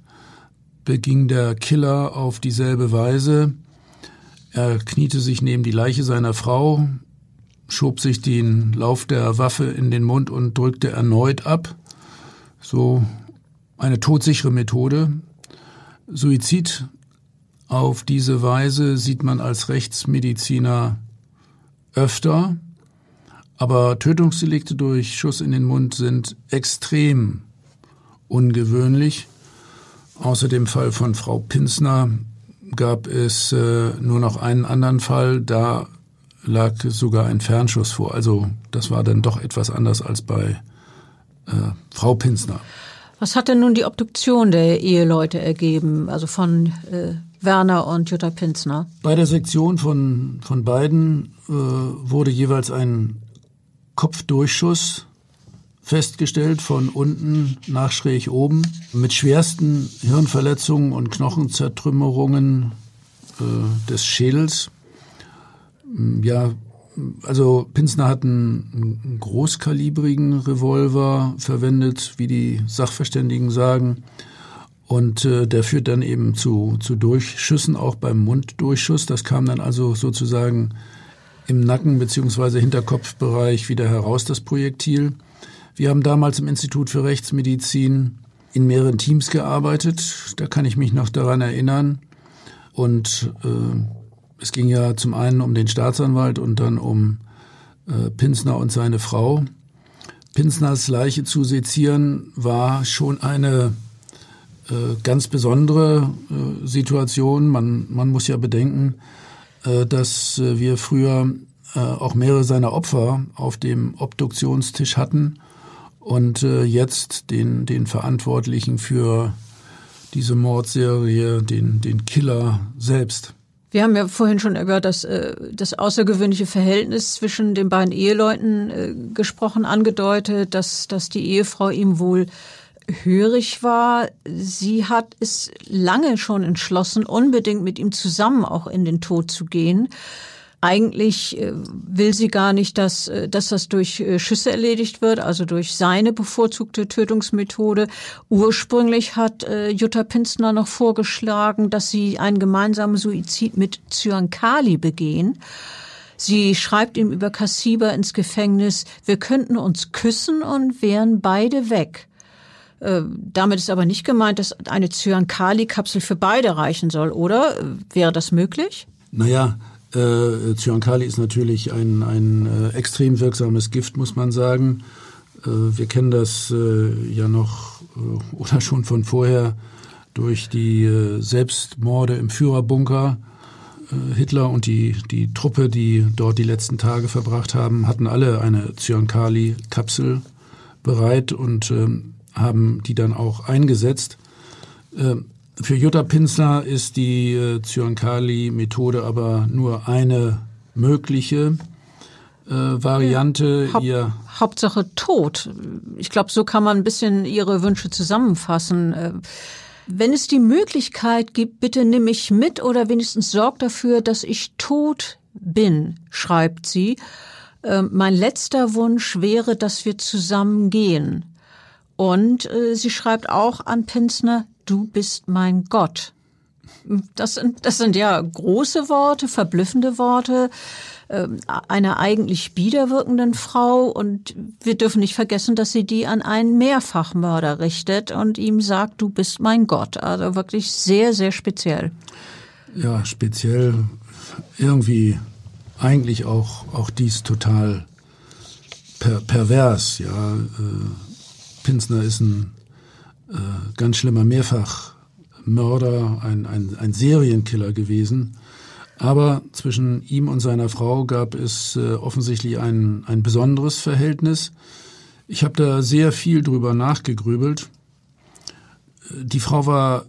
B: beging der Killer auf dieselbe Weise. Er kniete sich neben die Leiche seiner Frau, schob sich den Lauf der Waffe in den Mund und drückte erneut ab. So eine todsichere Methode. Suizid auf diese Weise sieht man als Rechtsmediziner öfter. Aber Tötungsdelikte durch Schuss in den Mund sind extrem ungewöhnlich. Außer dem Fall von Frau Pinsner gab es äh, nur noch einen anderen Fall. Da lag sogar ein Fernschuss vor. Also das war dann doch etwas anders als bei äh, Frau Pinsner.
A: Was hat denn nun die Obduktion der Eheleute ergeben, also von äh, Werner und Jutta Pinsner?
B: Bei der Sektion von, von beiden äh, wurde jeweils ein Kopfdurchschuss festgestellt von unten nach schräg oben mit schwersten Hirnverletzungen und Knochenzertrümmerungen äh, des Schädels. Ja, also Pinsner hat einen, einen großkalibrigen Revolver verwendet, wie die Sachverständigen sagen. Und äh, der führt dann eben zu, zu Durchschüssen, auch beim Munddurchschuss. Das kam dann also sozusagen im Nacken- bzw. Hinterkopfbereich wieder heraus, das Projektil. Wir haben damals im Institut für Rechtsmedizin in mehreren Teams gearbeitet. Da kann ich mich noch daran erinnern. Und äh, es ging ja zum einen um den Staatsanwalt und dann um äh, Pinsner und seine Frau. Pinsners Leiche zu sezieren war schon eine ganz besondere äh, Situation. Man, man muss ja bedenken, äh, dass äh, wir früher äh, auch mehrere seiner Opfer auf dem Obduktionstisch hatten und äh, jetzt den, den Verantwortlichen für diese Mordserie, den, den Killer selbst.
A: Wir haben ja vorhin schon über das, äh, das außergewöhnliche Verhältnis zwischen den beiden Eheleuten äh, gesprochen, angedeutet, dass, dass die Ehefrau ihm wohl hörig war. Sie hat es lange schon entschlossen, unbedingt mit ihm zusammen auch in den Tod zu gehen. Eigentlich äh, will sie gar nicht, dass, äh, dass das durch äh, Schüsse erledigt wird, also durch seine bevorzugte Tötungsmethode. Ursprünglich hat Jutta Pinstner noch vorgeschlagen, dass sie einen gemeinsamen Suizid mit Zyankali begehen. Sie schreibt ihm über Kassiba ins Gefängnis, wir könnten uns küssen und wären beide weg. Damit ist aber nicht gemeint, dass eine Zyankali-Kapsel für beide reichen soll, oder? Wäre das möglich?
B: Naja, äh, Zyankali ist natürlich ein, ein äh, extrem wirksames Gift, muss man sagen. Äh, wir kennen das äh, ja noch äh, oder schon von vorher durch die äh, Selbstmorde im Führerbunker. äh, Hitler und die, die Truppe, die dort die letzten Tage verbracht haben, hatten alle eine Zyankali-Kapsel bereit und ähm, haben die dann auch eingesetzt. Ähm, für Jutta Pinsler ist die äh, Zyankali-Methode aber nur eine mögliche äh, Variante.
A: Haupt, ihr Hauptsache Tod. Ich glaube, so kann man ein bisschen ihre Wünsche zusammenfassen. Äh, wenn es die Möglichkeit gibt, bitte nimm mich mit oder wenigstens sorg dafür, dass ich tot bin, schreibt sie. Äh, mein letzter Wunsch wäre, dass wir zusammen gehen. Und äh, sie schreibt auch an Pinsner, du bist mein Gott. Das sind, das sind ja große Worte, verblüffende Worte äh, einer eigentlich biederwirkenden Frau und wir dürfen nicht vergessen, dass sie die an einen Mehrfachmörder richtet und ihm sagt, du bist mein Gott. Also wirklich sehr, sehr speziell.
B: Ja, speziell irgendwie eigentlich auch, auch dies total per, pervers. Ja, äh, Pinsner ist ein äh, ganz schlimmer Mehrfachmörder, ein, ein, ein Serienkiller gewesen. Aber zwischen ihm und seiner Frau gab es äh, offensichtlich ein, ein besonderes Verhältnis. Ich habe da sehr viel drüber nachgegrübelt. Die Frau war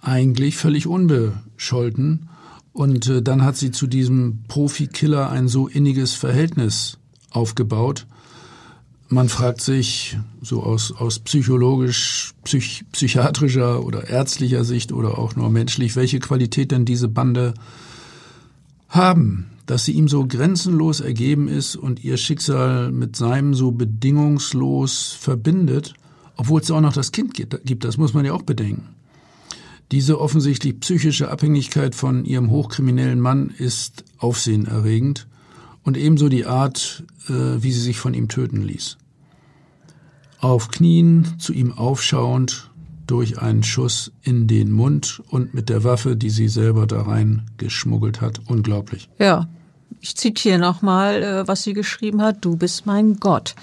B: eigentlich völlig unbescholten und äh, dann hat sie zu diesem Profikiller ein so inniges Verhältnis aufgebaut, man fragt sich so aus, aus psychologisch, psych, psychiatrischer oder ärztlicher Sicht oder auch nur menschlich, welche Qualität denn diese Bande haben, dass sie ihm so grenzenlos ergeben ist und ihr Schicksal mit seinem so bedingungslos verbindet, obwohl es auch noch das Kind gibt, das muss man ja auch bedenken. Diese offensichtlich psychische Abhängigkeit von ihrem hochkriminellen Mann ist aufsehenerregend und ebenso die Art, äh, wie sie sich von ihm töten ließ. Auf Knien zu ihm aufschauend durch einen Schuss in den Mund und mit der Waffe, die sie selber da rein geschmuggelt hat. Unglaublich.
A: Ja, ich zitiere nochmal, äh, was sie geschrieben hat. Du bist mein Gott.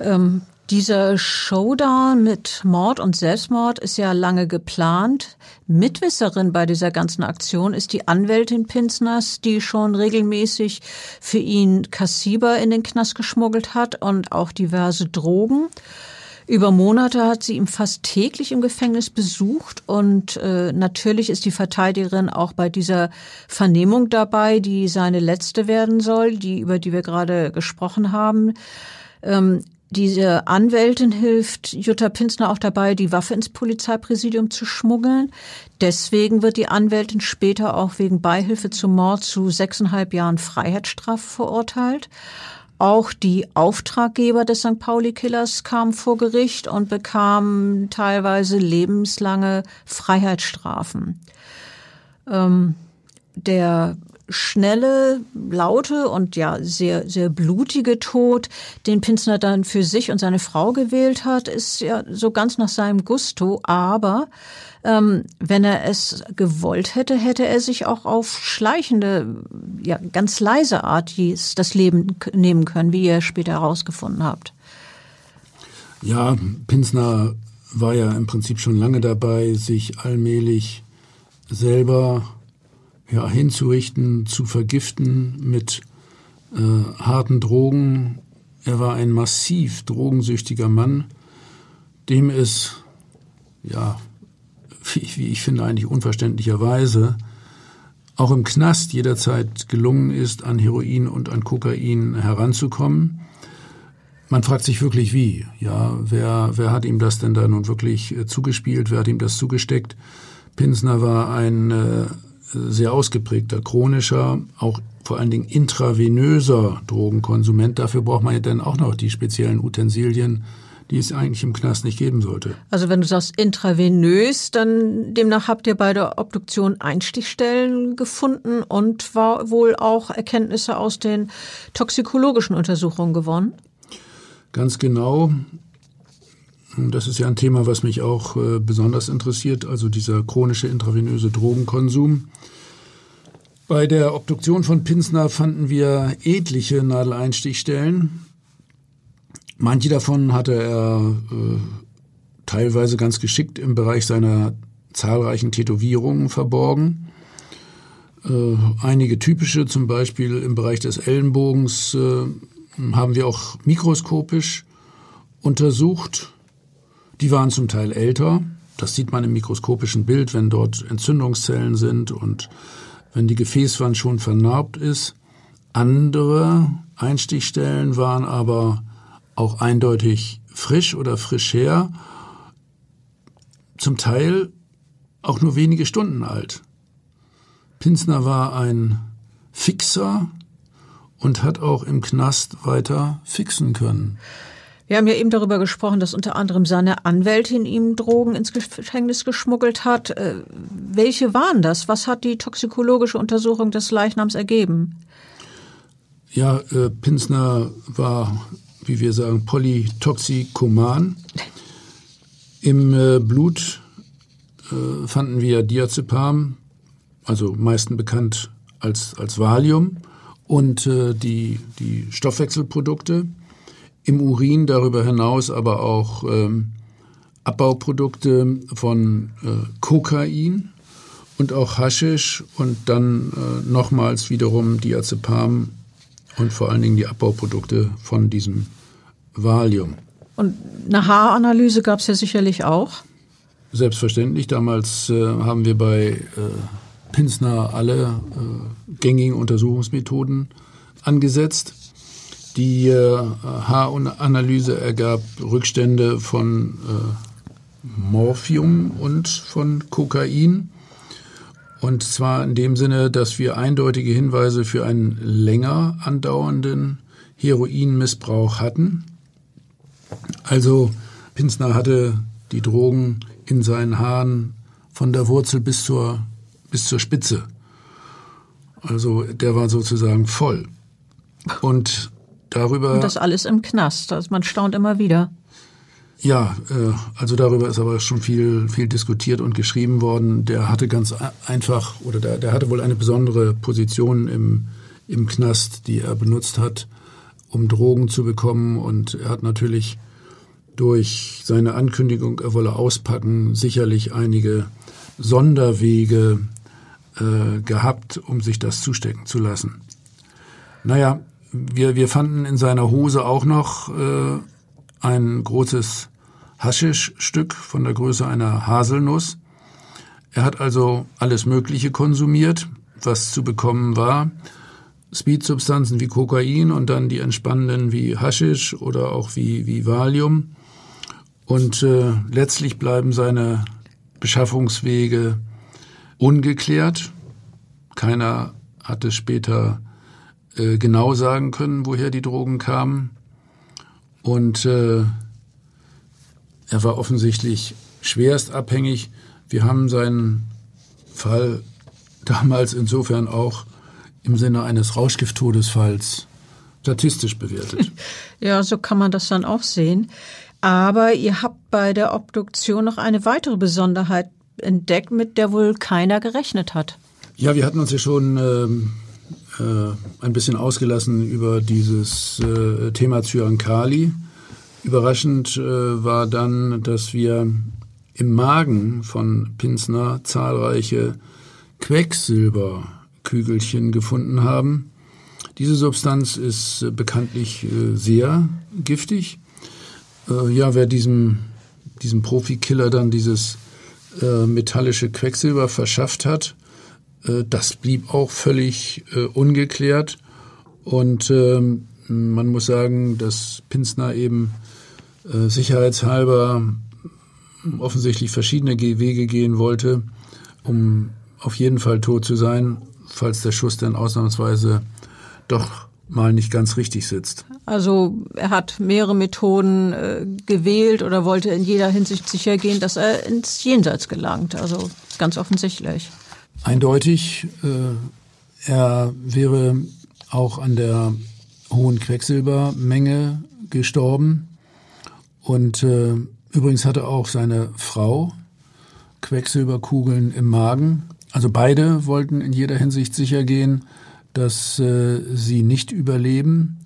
A: Ähm, dieser Showdown mit Mord und Selbstmord ist ja lange geplant. Mitwisserin bei dieser ganzen Aktion ist die Anwältin Pinsners, die schon regelmäßig für ihn Kassiber in den Knast geschmuggelt hat und auch diverse Drogen. Über Monate hat sie ihn fast täglich im Gefängnis besucht und äh, natürlich ist die Verteidigerin auch bei dieser Vernehmung dabei, die seine letzte werden soll, die über die wir gerade gesprochen haben. Ähm, diese Anwältin hilft Jutta Pinsner auch dabei, die Waffe ins Polizeipräsidium zu schmuggeln. Deswegen wird die Anwältin später auch wegen Beihilfe zum Mord zu sechseinhalb Jahren Freiheitsstrafe verurteilt. Auch die Auftraggeber des St. Pauli-Killers kamen vor Gericht und bekamen teilweise lebenslange Freiheitsstrafen. Ähm, der schnelle, laute und ja sehr, sehr blutige Tod, den Pinsner dann für sich und seine Frau gewählt hat, ist ja so ganz nach seinem Gusto. Aber ähm, wenn er es gewollt hätte, hätte er sich auch auf schleichende, ja ganz leise Art das Leben nehmen können, wie ihr später herausgefunden habt.
B: Ja, Pinsner war ja im Prinzip schon lange dabei, sich allmählich selber ja, hinzurichten, zu vergiften mit äh, harten Drogen. Er war ein massiv drogensüchtiger Mann, dem es, ja, wie, wie ich finde, eigentlich unverständlicherweise auch im Knast jederzeit gelungen ist, an Heroin und an Kokain heranzukommen. Man fragt sich wirklich wie. Ja, wer, wer hat ihm das denn da nun wirklich äh, zugespielt? Wer hat ihm das zugesteckt? Pinsner war ein äh, sehr ausgeprägter, chronischer, auch vor allen Dingen intravenöser Drogenkonsument. Dafür braucht man ja dann auch noch die speziellen Utensilien, die es eigentlich im Knast nicht geben sollte.
A: Also wenn du sagst intravenös, dann demnach habt ihr bei der Obduktion Einstichstellen gefunden und war wohl auch Erkenntnisse aus den toxikologischen Untersuchungen gewonnen?
B: Ganz genau. Das ist ja ein Thema, was mich auch äh, besonders interessiert, also dieser chronische intravenöse Drogenkonsum. Bei der Obduktion von Pinsner fanden wir etliche Nadeleinstichstellen. Manche davon hatte er äh, teilweise ganz geschickt im Bereich seiner zahlreichen Tätowierungen verborgen. Äh, einige typische, zum Beispiel im Bereich des Ellenbogens, äh, haben wir auch mikroskopisch untersucht. Die waren zum Teil älter. Das sieht man im mikroskopischen Bild, wenn dort Entzündungszellen sind und wenn die Gefäßwand schon vernarbt ist. Andere Einstichstellen waren aber auch eindeutig frisch oder frisch her, zum Teil auch nur wenige Stunden alt. Pinsner war ein Fixer und hat auch im Knast weiter fixen können.
A: Wir haben ja eben darüber gesprochen, dass unter anderem seine Anwältin ihm Drogen ins Gefängnis geschmuggelt hat. Äh, welche waren das? Was hat die toxikologische Untersuchung des Leichnams ergeben?
B: Ja, äh, Pinsner war, wie wir sagen, polytoxikoman. Im äh, Blut äh, fanden wir Diazepam, also meisten bekannt als, als Valium, und äh, die, die Stoffwechselprodukte im Urin darüber hinaus aber auch ähm, Abbauprodukte von äh, Kokain und auch Haschisch und dann äh, nochmals wiederum Diazepam und vor allen Dingen die Abbauprodukte von diesem Valium.
A: Und eine Haaranalyse gab es ja sicherlich auch.
B: Selbstverständlich. Damals äh, haben wir bei äh, Pinsner alle äh, gängigen Untersuchungsmethoden angesetzt. Die äh, Haaranalyse ergab Rückstände von äh, Morphium und von Kokain. Und zwar in dem Sinne, dass wir eindeutige Hinweise für einen länger andauernden Heroinmissbrauch hatten. Also Pinsner hatte die Drogen in seinen Haaren von der Wurzel bis zur, bis zur Spitze. Also der war sozusagen voll. Und darüber.
A: Und das alles im Knast. Also man staunt immer wieder.
B: Ja, äh, also darüber ist aber schon viel, viel diskutiert und geschrieben worden. Der hatte ganz einfach, oder der, der hatte wohl eine besondere Position im, im Knast, die er benutzt hat, um Drogen zu bekommen. Und er hat natürlich durch seine Ankündigung, er wolle auspacken, sicherlich einige Sonderwege äh, gehabt, um sich das zustecken zu lassen. Naja, wir, wir fanden in seiner Hose auch noch äh, ein großes Haschischstück von der Größe einer Haselnuss. Er hat also alles Mögliche konsumiert, was zu bekommen war. Speedsubstanzen wie Kokain und dann die entspannenden wie Haschisch oder auch wie, wie Valium. Und äh, letztlich bleiben seine Beschaffungswege ungeklärt. Keiner hat es später äh, genau sagen können, woher die Drogen kamen. Und äh, er war offensichtlich schwerst abhängig. Wir haben seinen Fall [LAUGHS] damals insofern auch im Sinne eines Rauschgifttodesfalls statistisch bewertet. [LAUGHS]
A: Ja, so kann man das dann auch sehen. Aber ihr habt bei der Obduktion noch eine weitere Besonderheit entdeckt, mit der wohl keiner gerechnet hat.
B: Ja, wir hatten uns ja schon ähm, äh, ein bisschen ausgelassen über dieses äh, Thema Zyankali. Überraschend äh, war dann, dass wir im Magen von Pinsner zahlreiche Quecksilberkügelchen gefunden haben. Diese Substanz ist bekanntlich sehr giftig. Ja, wer diesem, diesem Profikiller dann dieses metallische Quecksilber verschafft hat, äh, das blieb auch völlig äh, ungeklärt. Und ähm, man muss sagen, dass Pinsner eben äh, sicherheitshalber offensichtlich verschiedene Wege gehen wollte, um auf jeden Fall tot zu sein, falls der Schuss dann ausnahmsweise doch mal nicht ganz richtig sitzt.
A: Also er hat mehrere Methoden äh, gewählt oder wollte in jeder Hinsicht sicher gehen, dass er ins Jenseits gelangt. Also ganz offensichtlich
B: eindeutig. Äh, er wäre auch an der hohen Quecksilbermenge gestorben. Und äh, übrigens hatte auch seine Frau Quecksilberkugeln im Magen. Also beide wollten in jeder Hinsicht sicher gehen, dass äh, sie nicht überleben.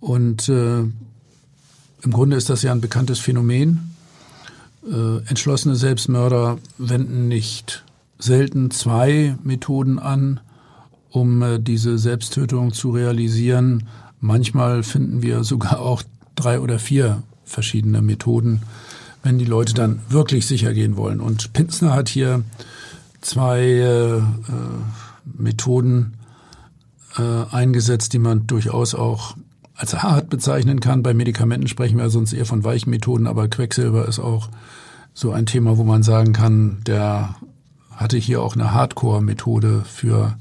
B: Und äh, im Grunde ist das ja ein bekanntes Phänomen. Äh, entschlossene Selbstmörder wenden nicht selten zwei Methoden an, um äh, diese Selbsttötung zu realisieren. Manchmal finden wir sogar auch drei oder vier verschiedene Methoden, wenn die Leute dann wirklich sicher gehen wollen. Und Pinzner hat hier zwei äh, äh, Methoden äh, eingesetzt, die man durchaus auch als hart bezeichnen kann. Bei Medikamenten sprechen wir sonst eher von weichen Methoden, aber Quecksilber ist auch so ein Thema, wo man sagen kann, der hatte hier auch eine Hardcore-Methode für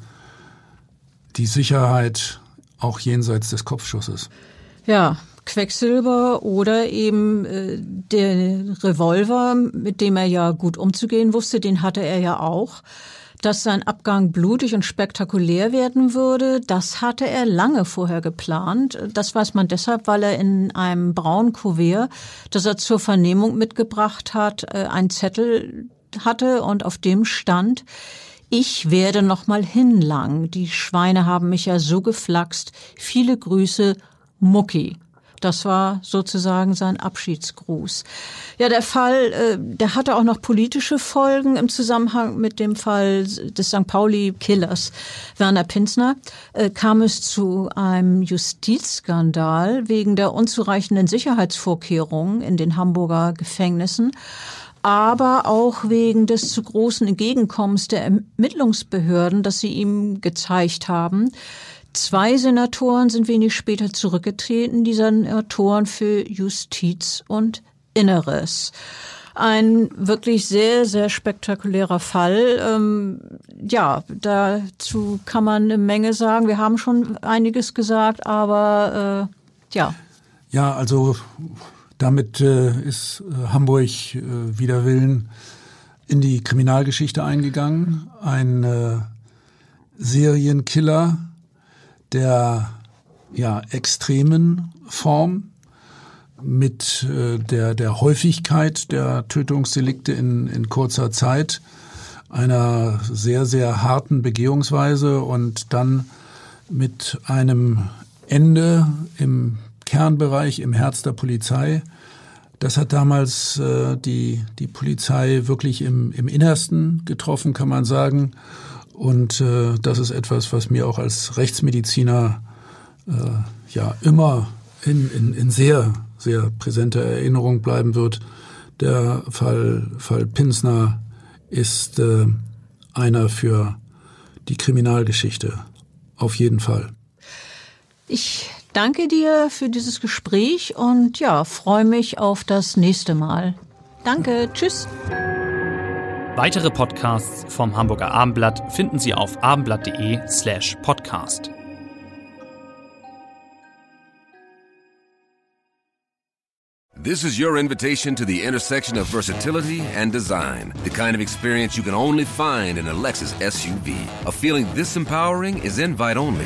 B: die Sicherheit auch jenseits des Kopfschusses.
A: Ja, Quecksilber oder eben äh, der Revolver, mit dem er ja gut umzugehen wusste, den hatte er ja auch. Dass sein Abgang blutig und spektakulär werden würde, das hatte er lange vorher geplant. Das weiß man deshalb, weil er in einem braunen Kuvert, das er zur Vernehmung mitgebracht hat, äh, einen Zettel hatte und auf dem stand, ich werde noch mal hinlangen. Die Schweine haben mich ja so geflaxt. Viele Grüße, Mucki. Das war sozusagen sein Abschiedsgruß. Ja, der Fall, äh, der hatte auch noch politische Folgen im Zusammenhang mit dem Fall des St. Pauli-Killers Werner Pinsner. Äh, kam es zu einem Justizskandal wegen der unzureichenden Sicherheitsvorkehrungen in den Hamburger Gefängnissen aber auch wegen des zu großen Entgegenkommens der Ermittlungsbehörden, das sie ihm gezeigt haben. Zwei Senatoren sind wenig später zurückgetreten, die Senatoren für Justiz und Inneres. Ein wirklich sehr, sehr spektakulärer Fall. Ähm, ja, dazu kann man eine Menge sagen. Wir haben schon einiges gesagt, aber äh, ja.
B: Ja, also damit äh, ist äh, Hamburg äh, wider Willen in die Kriminalgeschichte eingegangen. Ein äh, Serienkiller der ja, extremen Form mit äh, der, der Häufigkeit der Tötungsdelikte in, in kurzer Zeit, einer sehr, sehr harten Begehungsweise und dann mit einem Ende im Kernbereich, im Herz der Polizei. Das hat damals äh, die, die Polizei wirklich im, im Innersten getroffen, kann man sagen. Und äh, das ist etwas, was mir auch als Rechtsmediziner äh, ja immer in, in, in sehr, sehr präsenter Erinnerung bleiben wird. Der Fall, Fall Pinsner ist äh, einer für die Kriminalgeschichte. Auf jeden Fall.
A: Ich danke dir für dieses Gespräch und ja, freue mich auf das nächste Mal. Danke, tschüss.
C: Weitere Podcasts vom Hamburger Abendblatt finden Sie auf abendblatt.de slash podcast.
D: This is your invitation to the intersection of versatility and design. The kind of experience you can only find in a Lexus SUV. A feeling this empowering is invite only.